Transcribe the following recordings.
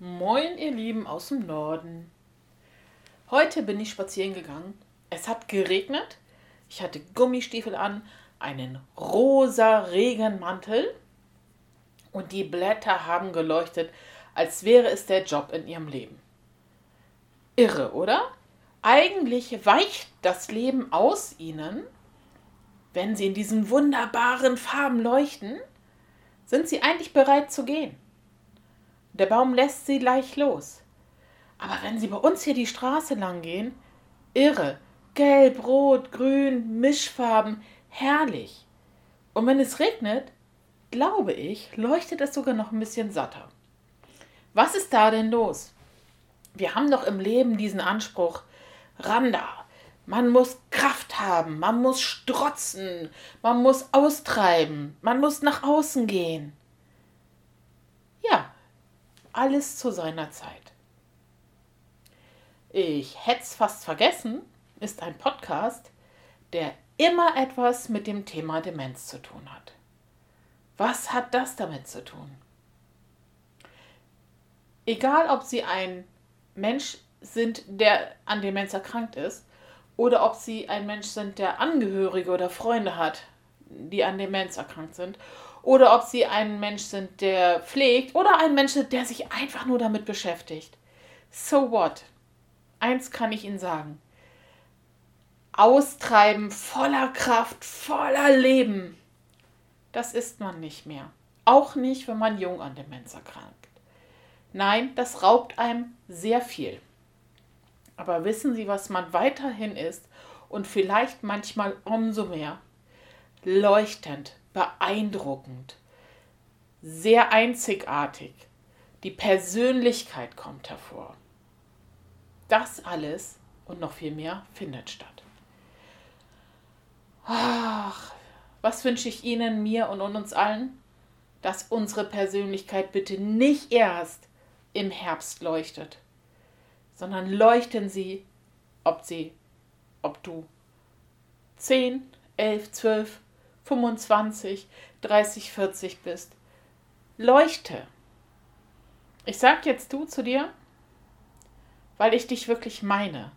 Moin, ihr Lieben aus dem Norden. Heute bin ich spazieren gegangen. Es hat geregnet. Ich hatte Gummistiefel an, einen rosa Regenmantel und die Blätter haben geleuchtet, als wäre es der Job in ihrem Leben. Irre, oder? Eigentlich weicht das Leben aus ihnen, wenn sie in diesen wunderbaren Farben leuchten, sind sie eigentlich bereit zu gehen. Der Baum lässt sie leicht los. Aber wenn sie bei uns hier die Straße lang gehen, irre, gelb, rot, grün, Mischfarben, herrlich. Und wenn es regnet, glaube ich, leuchtet es sogar noch ein bisschen satter. Was ist da denn los? Wir haben doch im Leben diesen Anspruch, Randa, man muss Kraft haben, man muss strotzen, man muss austreiben, man muss nach außen gehen. Ja, alles zu seiner Zeit. Ich hätte es fast vergessen, ist ein Podcast, der immer etwas mit dem Thema Demenz zu tun hat. Was hat das damit zu tun? Egal, ob Sie ein Mensch sind, der an Demenz erkrankt ist, oder ob Sie ein Mensch sind, der Angehörige oder Freunde hat, die an Demenz erkrankt sind, oder ob Sie ein Mensch sind, der pflegt, oder ein Mensch, der sich einfach nur damit beschäftigt. So what? Eins kann ich Ihnen sagen austreiben, voller Kraft, voller Leben. Das ist man nicht mehr. Auch nicht, wenn man jung an Demenz erkrankt. Nein, das raubt einem sehr viel. Aber wissen Sie, was man weiterhin ist und vielleicht manchmal umso mehr? Leuchtend, beeindruckend, sehr einzigartig. Die Persönlichkeit kommt hervor. Das alles und noch viel mehr findet statt. Ach, was wünsche ich Ihnen, mir und uns allen? Dass unsere Persönlichkeit bitte nicht erst im Herbst leuchtet, sondern leuchten sie, ob sie, ob du 10, 11, 12, 25, 30, 40 bist. Leuchte. Ich sag jetzt du zu dir, weil ich dich wirklich meine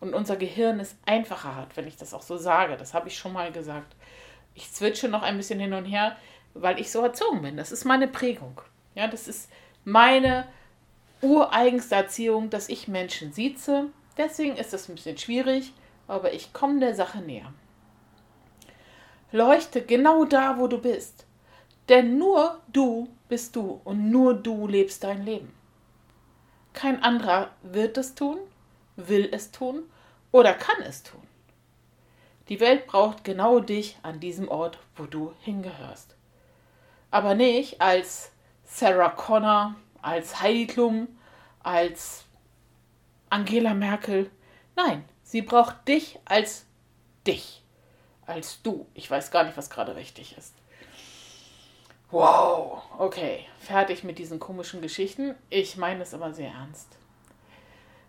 und unser Gehirn es einfacher hat, wenn ich das auch so sage. Das habe ich schon mal gesagt. Ich zwitsche noch ein bisschen hin und her, weil ich so erzogen bin. Das ist meine Prägung. Ja, das ist meine ureigenste Erziehung, dass ich Menschen sieze. Deswegen ist das ein bisschen schwierig, aber ich komme der Sache näher. Leuchte genau da, wo du bist. Denn nur du bist du und nur du lebst dein Leben. Kein anderer wird es tun will es tun oder kann es tun. Die Welt braucht genau dich an diesem Ort, wo du hingehörst. Aber nicht als Sarah Connor, als Heidi Klum, als Angela Merkel. Nein, sie braucht dich als dich, als du. Ich weiß gar nicht, was gerade richtig ist. Wow, okay, fertig mit diesen komischen Geschichten. Ich meine es aber sehr ernst.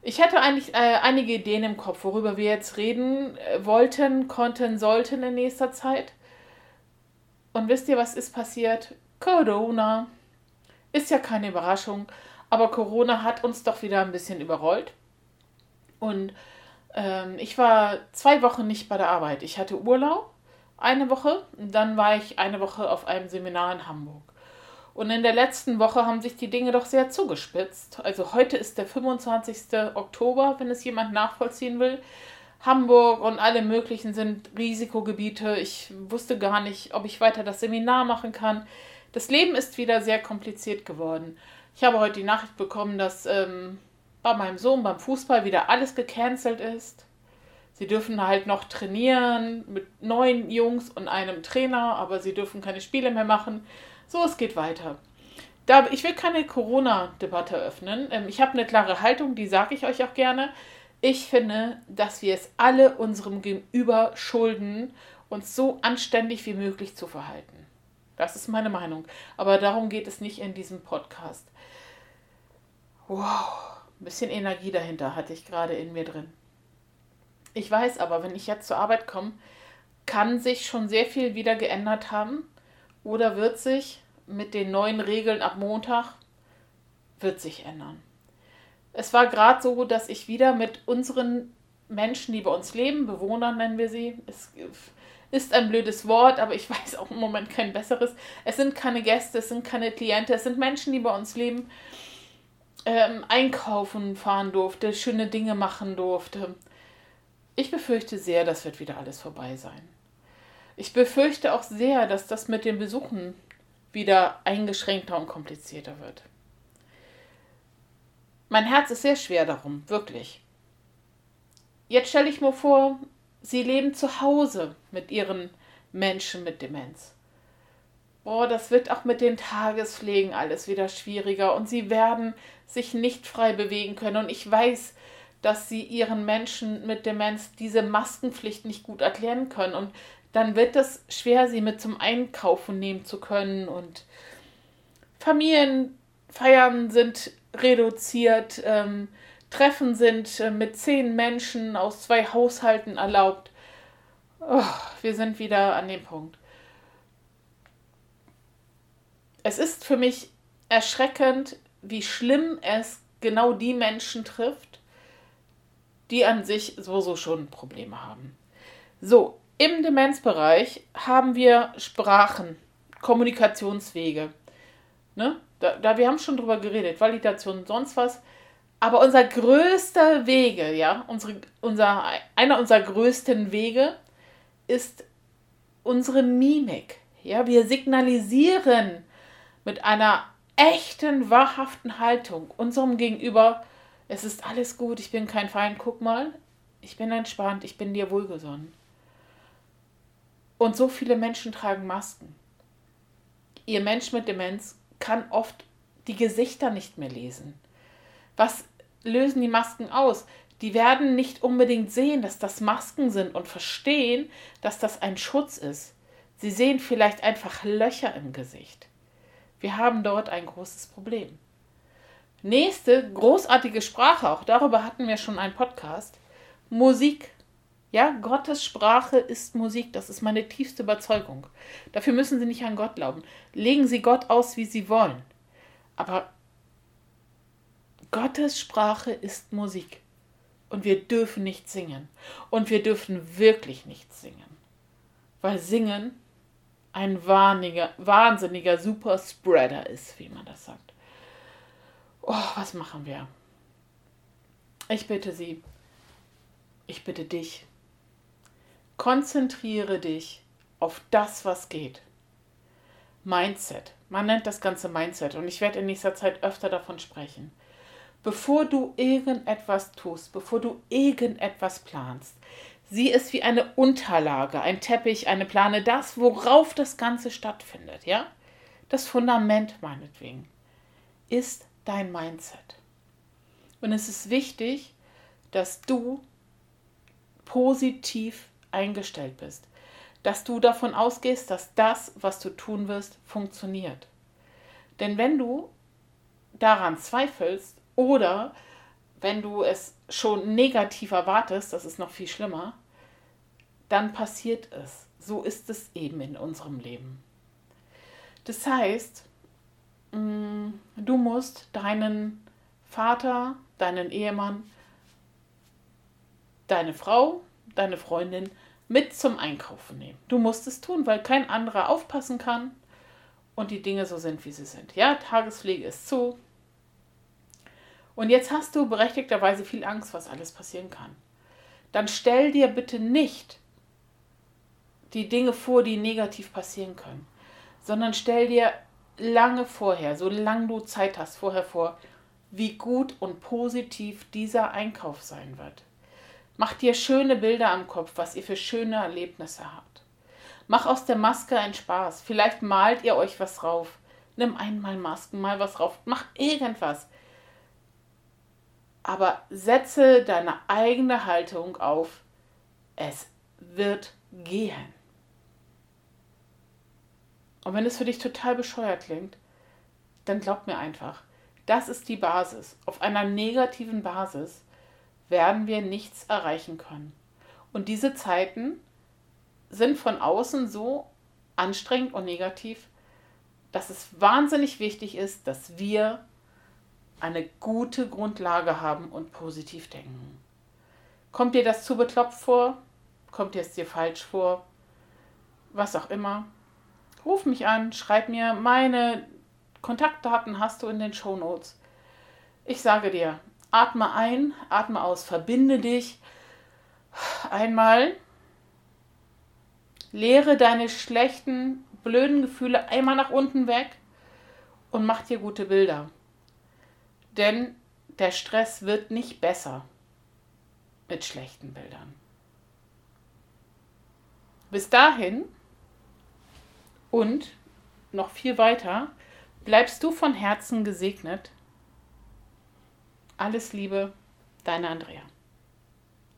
Ich hätte eigentlich äh, einige Ideen im Kopf, worüber wir jetzt reden äh, wollten, konnten, sollten in nächster Zeit. Und wisst ihr, was ist passiert? Corona. Ist ja keine Überraschung, aber Corona hat uns doch wieder ein bisschen überrollt. Und ähm, ich war zwei Wochen nicht bei der Arbeit. Ich hatte Urlaub, eine Woche, dann war ich eine Woche auf einem Seminar in Hamburg. Und in der letzten Woche haben sich die Dinge doch sehr zugespitzt. Also heute ist der 25. Oktober, wenn es jemand nachvollziehen will. Hamburg und alle möglichen sind Risikogebiete. Ich wusste gar nicht, ob ich weiter das Seminar machen kann. Das Leben ist wieder sehr kompliziert geworden. Ich habe heute die Nachricht bekommen, dass ähm, bei meinem Sohn beim Fußball wieder alles gecancelt ist. Sie dürfen halt noch trainieren mit neun Jungs und einem Trainer, aber sie dürfen keine Spiele mehr machen. So, es geht weiter. Da, ich will keine Corona-Debatte öffnen. Ähm, ich habe eine klare Haltung, die sage ich euch auch gerne. Ich finde, dass wir es alle unserem Gegenüber schulden, uns so anständig wie möglich zu verhalten. Das ist meine Meinung. Aber darum geht es nicht in diesem Podcast. Wow, ein bisschen Energie dahinter hatte ich gerade in mir drin. Ich weiß aber, wenn ich jetzt zur Arbeit komme, kann sich schon sehr viel wieder geändert haben oder wird sich mit den neuen Regeln ab Montag wird sich ändern. Es war gerade so, dass ich wieder mit unseren Menschen, die bei uns leben, Bewohnern nennen wir sie, es ist ein blödes Wort, aber ich weiß auch im Moment kein besseres. Es sind keine Gäste, es sind keine Klienten, es sind Menschen, die bei uns leben, ähm, einkaufen fahren durfte, schöne Dinge machen durfte. Ich befürchte sehr, das wird wieder alles vorbei sein. Ich befürchte auch sehr, dass das mit den Besuchen wieder eingeschränkter und komplizierter wird. Mein Herz ist sehr schwer darum, wirklich. Jetzt stelle ich mir vor, Sie leben zu Hause mit ihren Menschen mit Demenz. Boah, das wird auch mit den Tagespflegen alles wieder schwieriger und sie werden sich nicht frei bewegen können. Und ich weiß, dass sie ihren Menschen mit Demenz diese Maskenpflicht nicht gut erklären können. Und dann wird es schwer, sie mit zum Einkaufen nehmen zu können. Und Familienfeiern sind reduziert. Ähm, Treffen sind äh, mit zehn Menschen aus zwei Haushalten erlaubt. Oh, wir sind wieder an dem Punkt. Es ist für mich erschreckend, wie schlimm es genau die Menschen trifft, die an sich sowieso schon Probleme haben. So, im Demenzbereich haben wir Sprachen, Kommunikationswege. Ne? Da, da, wir haben schon drüber geredet, Validation und sonst was. Aber unser größter Wege, ja, unsere, unser, einer unserer größten Wege ist unsere Mimik. Ja, wir signalisieren mit einer echten, wahrhaften Haltung unserem Gegenüber, es ist alles gut, ich bin kein Feind, guck mal, ich bin entspannt, ich bin dir wohlgesonnen. Und so viele Menschen tragen Masken. Ihr Mensch mit Demenz kann oft die Gesichter nicht mehr lesen. Was lösen die Masken aus? Die werden nicht unbedingt sehen, dass das Masken sind und verstehen, dass das ein Schutz ist. Sie sehen vielleicht einfach Löcher im Gesicht. Wir haben dort ein großes Problem. Nächste großartige Sprache, auch darüber hatten wir schon einen Podcast. Musik. Ja, Gottes Sprache ist Musik, das ist meine tiefste Überzeugung. Dafür müssen Sie nicht an Gott glauben. Legen Sie Gott aus, wie Sie wollen. Aber Gottes Sprache ist Musik. Und wir dürfen nicht singen. Und wir dürfen wirklich nicht singen. Weil Singen ein wahnsinniger, wahnsinniger Superspreader ist, wie man das sagt. Oh, was machen wir? Ich bitte Sie, ich bitte dich, konzentriere dich auf das, was geht. Mindset. Man nennt das Ganze Mindset und ich werde in nächster Zeit öfter davon sprechen bevor du irgendetwas tust, bevor du irgendetwas planst. Sieh es wie eine Unterlage, ein Teppich, eine Plane, das, worauf das Ganze stattfindet, ja? Das Fundament meinetwegen ist dein Mindset. Und es ist wichtig, dass du positiv eingestellt bist, dass du davon ausgehst, dass das, was du tun wirst, funktioniert. Denn wenn du daran zweifelst, oder wenn du es schon negativ erwartest, das ist noch viel schlimmer, dann passiert es. So ist es eben in unserem Leben. Das heißt, mm, du musst deinen Vater, deinen Ehemann, deine Frau, deine Freundin mit zum Einkaufen nehmen. Du musst es tun, weil kein anderer aufpassen kann und die Dinge so sind, wie sie sind. Ja, Tagespflege ist zu, und jetzt hast du berechtigterweise viel Angst, was alles passieren kann. Dann stell dir bitte nicht die Dinge vor, die negativ passieren können, sondern stell dir lange vorher, solange du Zeit hast, vorher vor, wie gut und positiv dieser Einkauf sein wird. Mach dir schöne Bilder am Kopf, was ihr für schöne Erlebnisse habt. Mach aus der Maske einen Spaß. Vielleicht malt ihr euch was drauf. Nimm einmal Masken, mal was drauf. Mach irgendwas aber setze deine eigene Haltung auf, es wird gehen. Und wenn es für dich total bescheuert klingt, dann glaub mir einfach, das ist die Basis. Auf einer negativen Basis werden wir nichts erreichen können. Und diese Zeiten sind von außen so anstrengend und negativ, dass es wahnsinnig wichtig ist, dass wir eine gute Grundlage haben und positiv denken. Kommt dir das zu beklopft vor? Kommt dir es dir falsch vor? Was auch immer. Ruf mich an, schreib mir, meine Kontaktdaten hast du in den Shownotes. Ich sage dir, atme ein, atme aus, verbinde dich einmal, leere deine schlechten, blöden Gefühle einmal nach unten weg und mach dir gute Bilder. Denn der Stress wird nicht besser mit schlechten Bildern. Bis dahin und noch viel weiter bleibst du von Herzen gesegnet. Alles Liebe, deine Andrea.